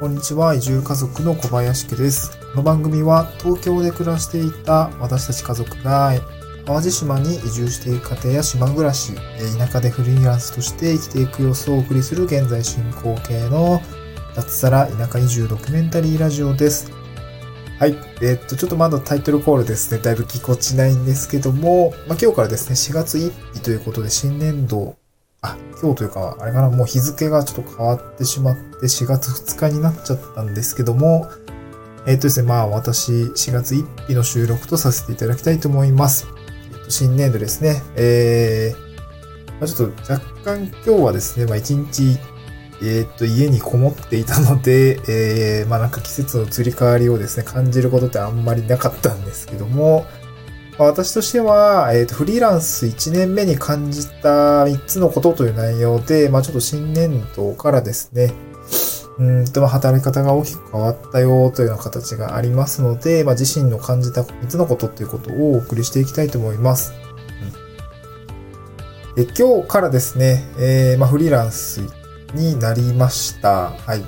こんにちは。移住家族の小林家です。この番組は東京で暮らしていた私たち家族が淡路島に移住していく家庭や島暮らし、田舎でフリーランスとして生きていく様子をお送りする現在進行形の脱サラ田舎移住ドキュメンタリーラジオです。はい。えーっと、ちょっとまだタイトルコールですね。だいぶぎこちないんですけども、まあ、今日からですね、4月1日ということで新年度あ、今日というか、あれかな、もう日付がちょっと変わってしまって、4月2日になっちゃったんですけども、えっ、とですね、まあ私、4月1日の収録とさせていただきたいと思います。えっと新年度ですね、えー、まあ、ちょっと若干今日はですね、まあ一日、えっ、と、家にこもっていたので、えー、まあなんか季節の移り変わりをですね、感じることってあんまりなかったんですけども、ま私としては、えっ、と、フリーランス1年目に感じた3つのことという内容で、まあちょっと新年度からですね、うんと、働き方が大きく変わったよというような形がありますので、まあ自身の感じた3つのことということをお送りしていきたいと思います。うん、で今日からですね、えーまあフリーランスになりました。はい。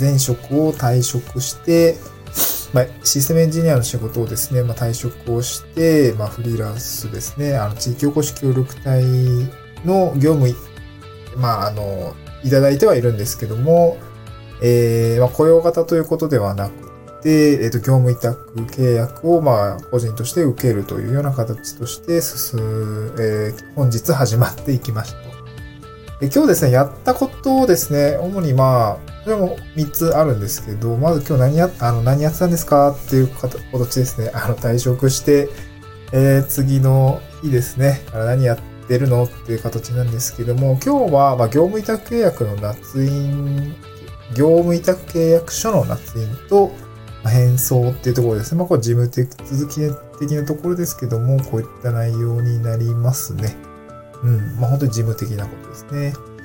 前職を退職して、まあ、システムエンジニアの仕事をですね、まあ、退職をして、まあ、フリーランスですね、あの、地域おこし協力隊の業務、まあ、あの、いただいてはいるんですけども、えー、まあ、雇用型ということではなくて、えっ、と、業務委託契約を、まあ、個人として受けるというような形として進む、えー本日始まっていきました。で今日ですね、やったことをですね、主にまあ、これも3つあるんですけど、まず今日何や、あの、何やってたんですかっていう形ですね。あの、退職して、えー、次の日ですね、何やってるのっていう形なんですけども、今日は、ま、業務委託契約の捺印、業務委託契約書の捺印と、まあ返送っていうところですね。まあ、これ事務手続き的なところですけども、こういった内容になりますね。うん。まあ、本当に事務的なことですね。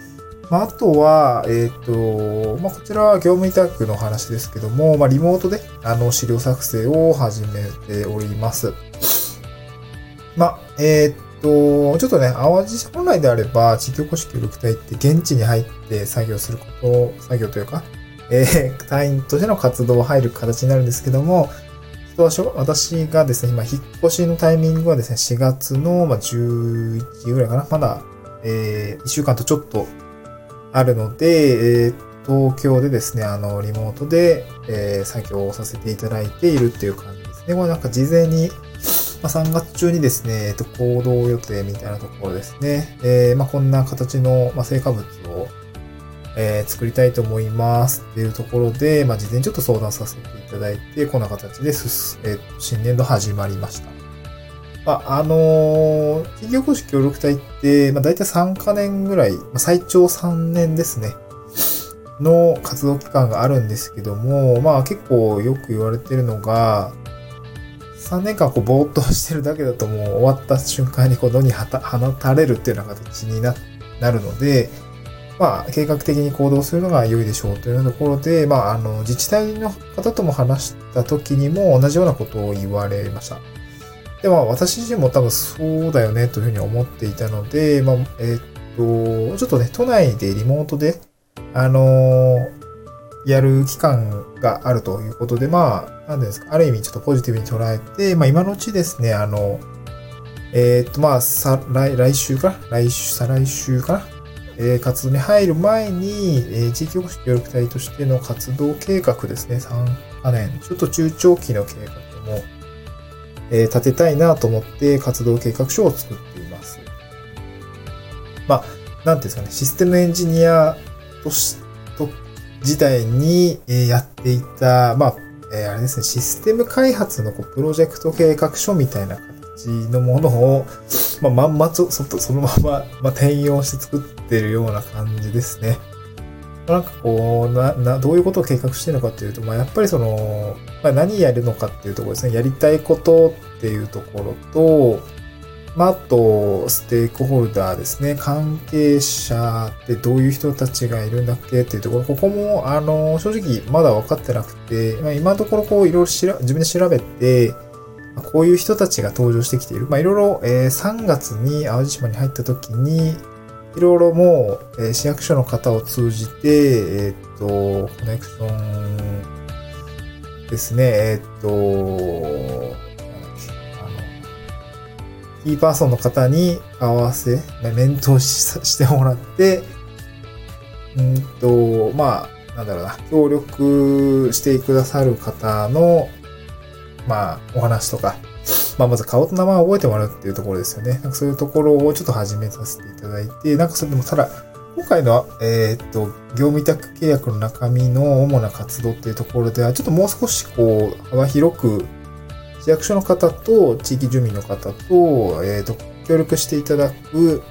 まあ、あとは、えっ、と、まあ、こちらは業務委託の話ですけども、まあ、リモートで、あの、資料作成を始めております。まあ、えっ、と、ちょっとね、淡路本来であれば、地域おこし協力隊って現地に入って作業すること、作業というか、えー、隊員としての活動を入る形になるんですけども、私がですね、今、引っ越しのタイミングはですね、4月の、まあ、11ぐらいかな。まだ、えー、1週間とちょっとあるので、えー東京でですね、あの、リモートで、えー作業をさせていただいているっていう感じですね。これなんか事前に、まあ、3月中にですね、えっと、行動予定みたいなところですね。えーまあ、こんな形の、まあ、成果物を、えー作りたいと思いますっていうところで、まあ、事前にちょっと相談させていただいて、こんな形で進、えーと新年度始まりました。まあ、あのー企業公式協力隊って、まあ、大体3カ年ぐらい、まあ、最長3年ですね。の活動期間があるんですけども、まあ結構よく言われてるのが、3年間こうぼーっとしてるだけだともう終わった瞬間にこう野に 放たれるっていうような形にななるので、まあ計画的に行動するのが良いでしょうというようなところで、まああの自治体の方とも話した時にも同じようなことを言われました。で、まあ私自身も多分そうだよねというふうに思っていたので、まあ、えーっと、ちょっとね、都内でリモートで、あのーやる期間があるということで、まあ、なんですか、ある意味ちょっとポジティブに捉えて、まあ今のうちですね、あの、えーっと、まあ、さ、来、来週か来週、再来週かえ活動に入る前に、え地域おこし協力隊としての活動計画ですね、3カ年、ちょっと中長期の計画も、えー立てたいなと思って活動計画書を作っています。まあ、なんていうんですかね、システムエンジニアとし、と、時代に、えやっていた、まあ、えーあれですね、システム開発のこうプロジェクト計画書みたいな形のものを、まあ、まんまと、そそのまま、まあ、転用して作ってるような感じですね。なんかこう、な、な、どういうことを計画してるのかっていうと、まあ、やっぱりその、まあ、何やるのかっていうところですね。やりたいことっていうところと、まあ、あと、ステークホルダーですね。関係者ってどういう人たちがいるんだっけっていうところ、ここも、あの、正直まだ分かってなくて、まあ、今のところこう、いろいろしら自分で調べて、こういう人たちが登場してきている。まあ、いろいろ、えー3月に淡路島に入った時に、いろいろもう、えー市役所の方を通じて、えーっと、コネクションですね、えーっと、あの、キーパーソンの方に合わせ、面倒ししてもらって、うんと、まあ、なんだろうな、協力してくださる方の、まあ、お話とか、まあ、まず顔と名前を覚えてもらうっていうところですよね。なんかそういうところをちょっと始めさせていただいて、なんかそれでもただ、今回の、えーっと、業務委託契約の中身の主な活動っていうところでは、ちょっともう少しこう、幅広く、市役所の方と地域住民の方と、えーっと、協力していただく、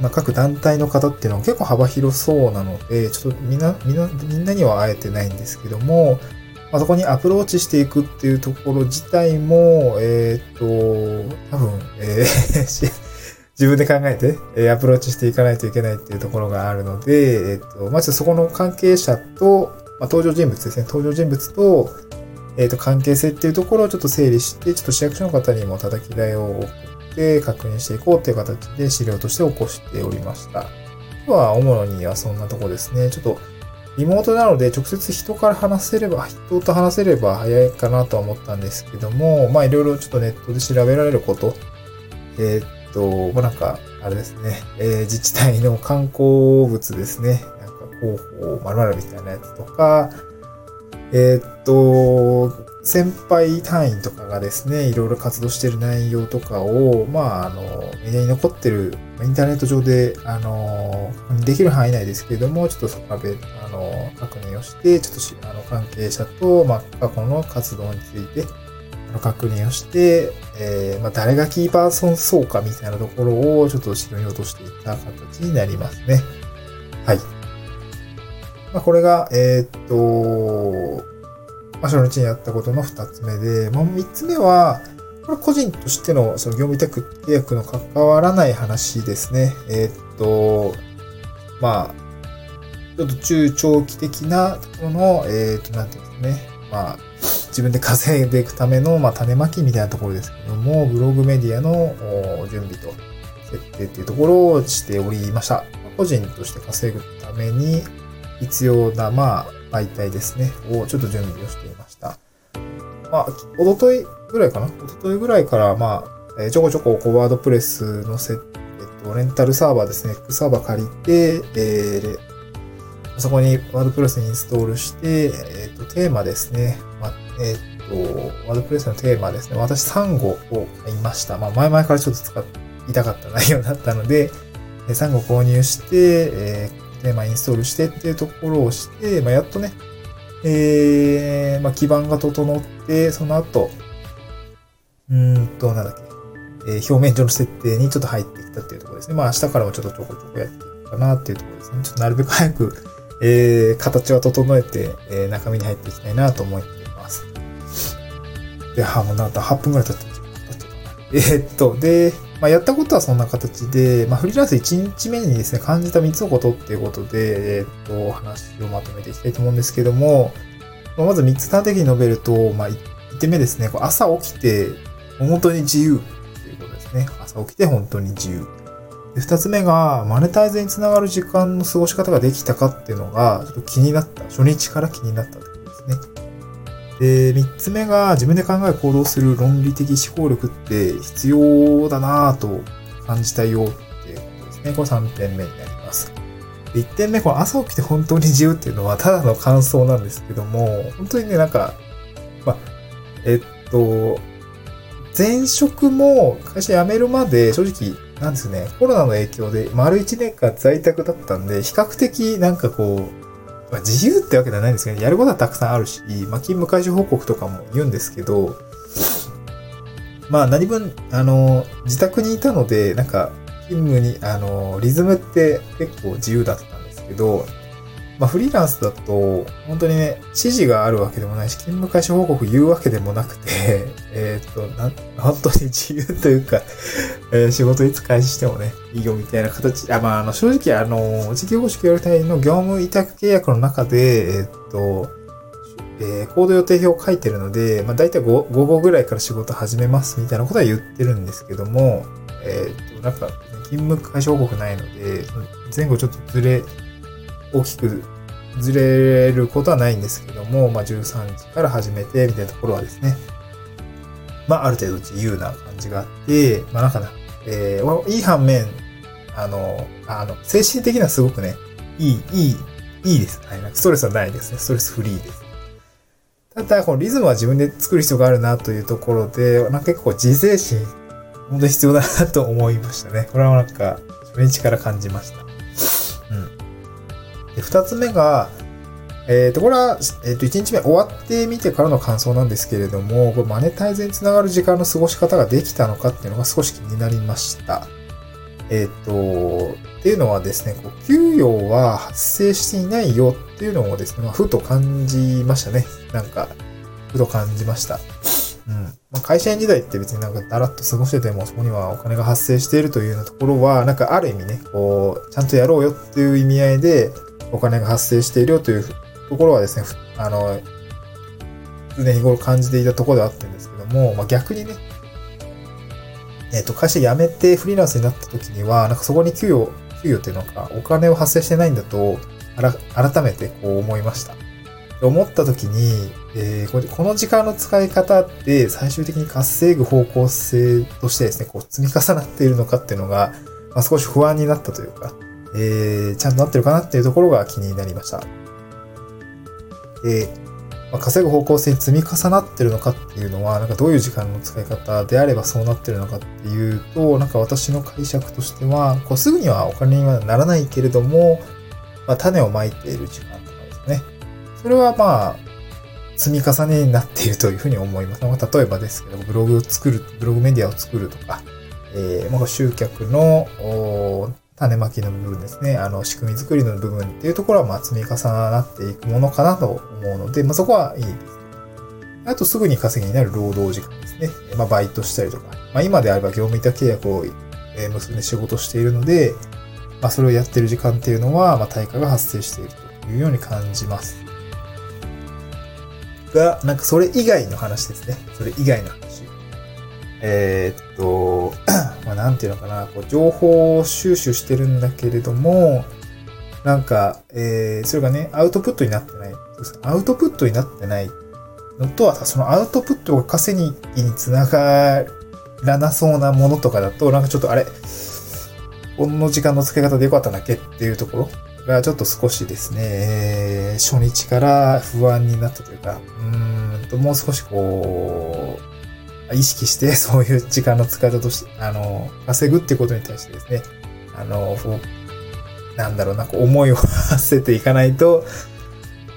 まあ、各団体の方っていうのは結構幅広そうなので、ちょっとみんな、みんな、みんなには会えてないんですけども、まあ、そこにアプローチしていくっていうところ自体も、えっ、と、多分、えー 自分で考えて、えアプローチしていかないといけないっていうところがあるので、えっ、と、まずそこの関係者と、まあ、登場人物ですね、登場人物と、えっ、と、関係性っていうところをちょっと整理して、ちょっと市役所の方にも叩き台を送って確認していこうっていう形で資料として起こしておりました。今日は主にはそんなとこですね。ちょっとリモートなので直接人から話せれば、人と話せれば早いかなとは思ったんですけども、まあいろいろちょっとネットで調べられること、えーっと、まあなんか、あれですね、えー自治体の観光物ですね、なんか広報〇〇みたいなやつとか、えーっと、先輩隊員とかがですね、いろいろ活動している内容とかを、まあ、あの、メディアに残ってる、インターネット上で、あの、できる範囲内ですけれども、ちょっとそこからべ、あの、確認をして、ちょっと、あの、関係者と、まあ、過去の活動について、あの確認をして、えーまあ、誰がキーパーソンそうかみたいなところを、ちょっと資料に落としていった形になりますね。はい。まあ、これが、えーっと、まあ、初日にやったことの二つ目で、まあ、三つ目は、これ個人としてのその業務委託契約の関わらない話ですね。えーっと、まあ、ちょっと中長期的なところの、えーっと、なんていうんですかね。まあ、自分で稼いでいくための、まあ、種まきみたいなところですけども、ブログメディアの準備と設定っていうところをしておりました。個人として稼ぐために必要な、まあ、媒体ですね、をちょっと準備をしていました。まあ、おとといぐらいかな？おとといぐらいから、まあ、えちょこちょこ、ワードプレスのせ、えっと、レンタルサーバーですね、X サーバー借りて、えーそこにワードプレスにインストールして、えっと、テーマですね。まえっと、ワードプレスのテーマですね。私3号を買いました。まあ、前々からちょっと使いたかった内容だったので、えー3号購入して、えーテーマインストールしてっていうところをして、まあ、やっとね、えー、まあ、基盤が整って、その後、うーんと、なんだっけ、えー表面上の設定にちょっと入ってきたっていうところですね。まあ、明日からもちょっとちょこちょこやっていくかなっていうところですね。ちょっとなるべく早く、えー、形は整えて、えー、中身に入っていきたいなと思っています。で、は、もうなんだ、8分くらい経って経っちゃったなえーっと、で、まあ、やったことはそんな形で、まあ、フリーランス1日目にですね、感じた3つのことっていうことで、えっと、話をまとめていきたいと思うんですけども、まあまず3つ端的に述べると、まあ、1点目ですね、こう朝起きて、本当に自由っていうことですね。朝起きて本当に自由。で2つ目が、マネタイズにつながる時間の過ごし方ができたかっていうのが、ちょっと気になった。初日から気になったってことですね。で、三つ目が自分で考え行動する論理的思考力って必要だなぁと感じたよっていうことですね。これ3点目になります。で1点目、この朝起きて本当に自由っていうのはただの感想なんですけども、本当にね、なんか、まあ、えっと、前職も会社辞めるまで正直、なんですね、コロナの影響で丸1年間在宅だったんで、比較的なんかこう、まあ、自由ってわけではないんですけど、やることはたくさんあるし、まあ、勤務開始報告とかも言うんですけど、まあ、何分、あの、自宅にいたので、なんか、勤務に、あの、リズムって結構自由だったんですけど、まあ、フリーランスだと、本当にね、指示があるわけでもないし、勤務開始報告言うわけでもなくて、えーっと、なん、本当に自由というか、えー仕事いつ開始してもね、いいよみたいな形。あ、まあ、あの、正直、あの、事業保守協力隊の業務委託契約の中で、えーっと、えー行動予定表を書いてるので、まあ、大体 5, 午後ぐらいから仕事始めますみたいなことは言ってるんですけども、えーっと、なんか、勤務開始報告ないので、前後ちょっとずれ、大きくずれることはないんですけども、まあ、13時から始めてみたいなところはですね、まあ、ある程度自由な感じがあって、まあ、なんかな、えー、いい反面、あの、あの、精神的にはすごくね、いい、いい、いいです。はい。ストレスはないですね。ストレスフリーです。ただ、このリズムは自分で作る必要があるなというところで、なんか結構自制心、本当に必要だなと思いましたね。これはなんか、初日から感じました。うん。で、二つ目が、えっ、ー、と、これは、えっ、ー、と、1日目終わってみてからの感想なんですけれども、これマネタイズにつながる時間の過ごし方ができたのかっていうのが少し気になりました。えっ、ー、と、っていうのはですね、こう給与は発生していないよっていうのをですね、まあ、ふと感じましたね。なんか、ふと感じました。うん。まあ、会社員時代って別になんかだらっと過ごしてても、そこにはお金が発生しているというようなところは、なんかある意味ね、こう、ちゃんとやろうよっていう意味合いで、お金が発生しているよというところはですね、あの、常日頃感じていたところではあってるんですけども、まあ、逆にね、えっ、ー、と、会社辞めてフリーランスになった時には、なんかそこに給与、給与っていうのか、お金を発生してないんだと、改めてこう思いました。思った時に、えー、この時間の使い方って最終的に稼ぐ方向性としてですね、こう積み重なっているのかっていうのが、まあ、少し不安になったというか、えー、ちゃんとなってるかなっていうところが気になりました。で、まあ、稼ぐ方向性に積み重なってるのかっていうのは、なんかどういう時間の使い方であればそうなってるのかっていうと、なんか私の解釈としては、こうすぐにはお金にはならないけれども、まあ、種をまいている時間とかですね。それはまあ、積み重ねになっているというふうに思います。まあ、例えばですけど、ブログを作る、ブログメディアを作るとか、えー、まあ、集客の種まきの部分ですね、あの、仕組み作りの部分っていうところは、まあ、積み重なっていくものかなと思うので、まあ、そこはいいです。あと、すぐに稼ぎになる労働時間ですね。まあ、バイトしたりとか。まあ、今であれば業務委託契約を結んで仕事しているので、まあ、それをやってる時間っていうのは、まあ、対価が発生しているというように感じます。が、なんかそれ以外の話ですね。それ以外の話。えー、っと、まあ、なんていうのかな、こう情報収集してるんだけれども、なんか、えー、それがね、アウトプットになってない。アウトプットになってないのとは、そのアウトプットが稼ぎにつながらなそうなものとかだと、なんかちょっとあれ、この時間の付け方でよかったんだっけっていうところがちょっと少しですね、えー、初日から不安になったというか、うんと、もう少しこう、意識して そういう時間の使い方として、あの、稼ぐっていうことに対してですね、あの、なんだろうな、こう思いを馳せていかないと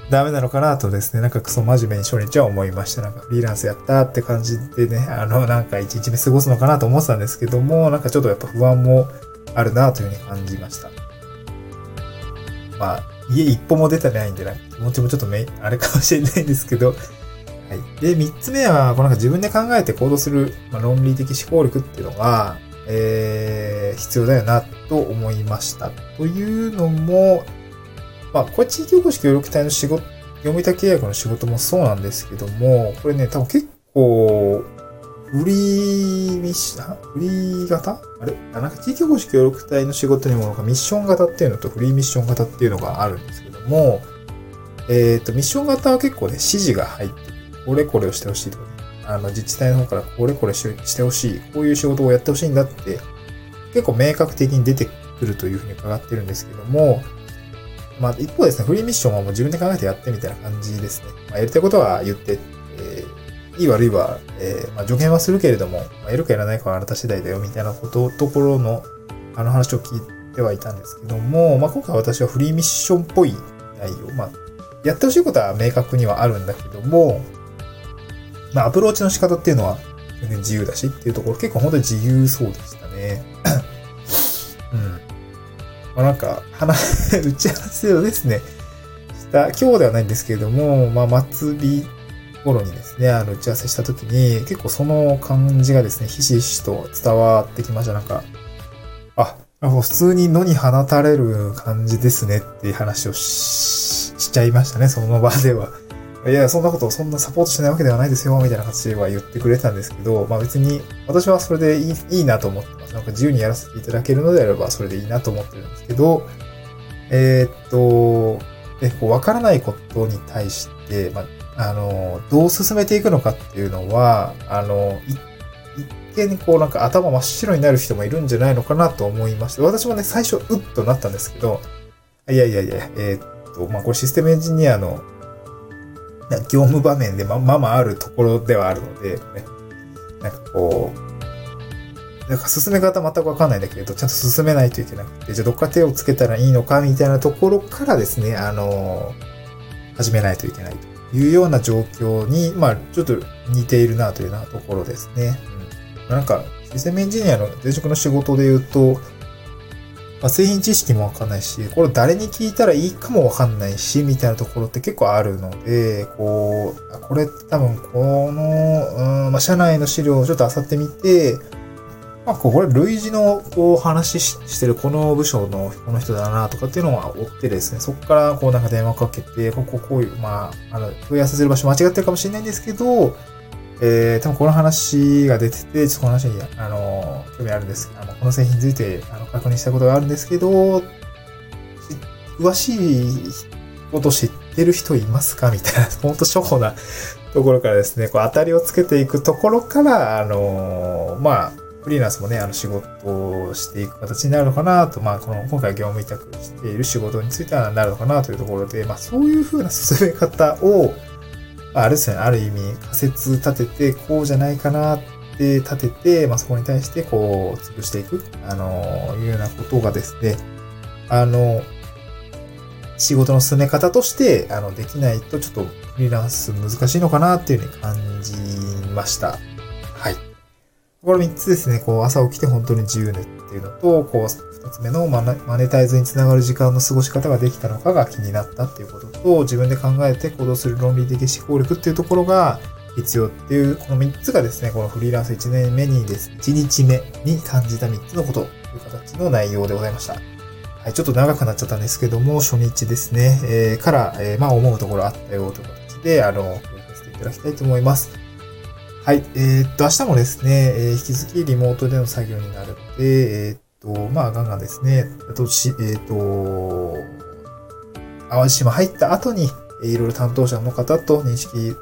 ダメなのかなとですね、なんかクソ真面目に初日は思いました。なんかフリーランスやったって感じでね、あの、なんか一日目過ごすのかなと思ってたんですけども、なんかちょっとやっぱ不安もあるなというふうに感じました。まあ、家一歩も出てないんで、なんか気持ちもちょっとめ、あれかもしれないんですけど、はい。で、三つ目は、このなんか自分で考えて行動する、まあ、論理的思考力っていうのが、えー、必要だよな、と思いました。というのも、まあ、これ地域おこし協力隊の仕事、読みた契約の仕事もそうなんですけども、これね、多分結構、フリーミッション、フリー型？あれ？なんか地域おこし協力隊の仕事にもなんかミッション型っていうのとフリーミッション型っていうのがあるんですけども、えっ、ー、と、ミッション型は結構ね、指示が入ってこれこれをしてほしいとかね、あの、自治体の方からこれこれしてほしい、こういう仕事をやってほしいんだって、結構明確的に出てくるというふうに伺ってるんですけども、まあ、一方ですね、フリーミッションはもう自分で考えてやってみたいな感じですね。まあ、やりたいことは言って、えー、いい悪いは、えー、まあ、助言はするけれども、まあ、やるかやらないかはあなた次第だよ、みたいなこと、ところの、あの話を聞いてはいたんですけども、まあ、今回私はフリーミッションっぽい内容、まあ、やってほしいことは明確にはあるんだけども、まあ、アプローチの仕方っていうのは全然自由だしっていうところ結構本当に自由そうでしたね。うん。まあ、なんか、話、打ち合わせをですね、した、今日ではないんですけれども、まあ、末日頃にですね、あの、打ち合わせした時に、結構その感じがですね、ひしひしと伝わってきました。なんか、あ、普通に野に放たれる感じですねっていう話をしちゃいましたね、その場では。いや、そんなこと、そんなサポートしないわけではないですよ、みたいな形では言ってくれたんですけど、まあ別に、私はそれでいいいいなと思ってます。なんか自由にやらせていただけるのであれば、それでいいなと思ってるんですけど、えー、っと、で、こう、わからないことに対して、まあ、あの、どう進めていくのかっていうのは、あの、い一見こうなんか頭真っ白になる人もいるんじゃないのかなと思いまして、私もね、最初、うっとなったんですけど、いやいやいや、えー、っと、まあ、これシステムエンジニアの業務場面でま、ままあるところではあるので、ね、なんかこう、なんか進め方全くわかんないんだけれど、ちゃんと進めないといけなくて、じゃあどっか手をつけたらいいのかみたいなところからですね、あの、始めないといけないというような状況に、まあ、ちょっと似ているなというようなところですね。うん。なんか、システムエンジニアの前職の仕事で言うと、まあ、製品知識もわかんないし、これ誰に聞いたらいいかもわかんないし、みたいなところって結構あるので、こう、これ多分この、うん、まあ、社内の資料をちょっと漁ってみて、まあ、これ類似のこう話してるこの部署のこの人だなとかっていうのは追ってですね、そこからこうなんか電話かけて、こここういう、まあ、あの、問い合わせする場所間違ってるかもしれないんですけど、えー、多分この話が出てて、ちょっとこの話に、あの、興味あるんです。あの、この製品について、あの、確認したことがあるんですけど、詳しいこと知ってる人いますか？みたいな、ほんと初歩なところからですね、こう、当たりをつけていくところから、あの、まあ、フリーランスもね、あの仕事をしていく形になるのかなと、まあ、この、今回業務委託している仕事についてはなるのかなというところで、まあ、そういう風な進め方を、あれですね、ある意味仮説立てて、こうじゃないかなって立てて、まあ、そこに対してこう、潰していく、あの、いうようなことがですね、あの、仕事の進め方として、あの、できないとちょっとフリーランス難しいのかなっていうふうに感じました。はい。これ3つですね、こう、朝起きて本当に自由ねっていうのと、こう、二つ目のマネタイズにつながる時間の過ごし方ができたのかが気になったっていうことと、自分で考えて行動する論理的思考力っていうところが必要っていう、この3つがですね、このフリーランス1年目にです、1日目に感じた3つのことという形の内容でございました。はい、ちょっと長くなっちゃったんですけども、初日ですね、えー、から、えー、まあ思うところあったよという形で、あの、共有させていただきたいと思います。はい。えー、っと、明日もですね、えー、引き続きリモートでの作業になるので、えー、と、まあ、ガンガンですね、あとし、えっ、と、淡路島入った後に、いろいろ担当者の方と認識、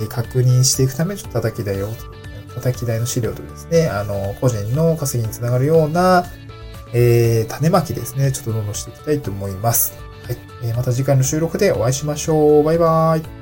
え確認していくため、ちょっと叩き台を、叩き台の資料とですね、あの、個人の稼ぎにつながるような、えー、種まきですね、ちょっとどんどんしていきたいと思います。はい。えー、また次回の収録でお会いしましょう。バイバーイ。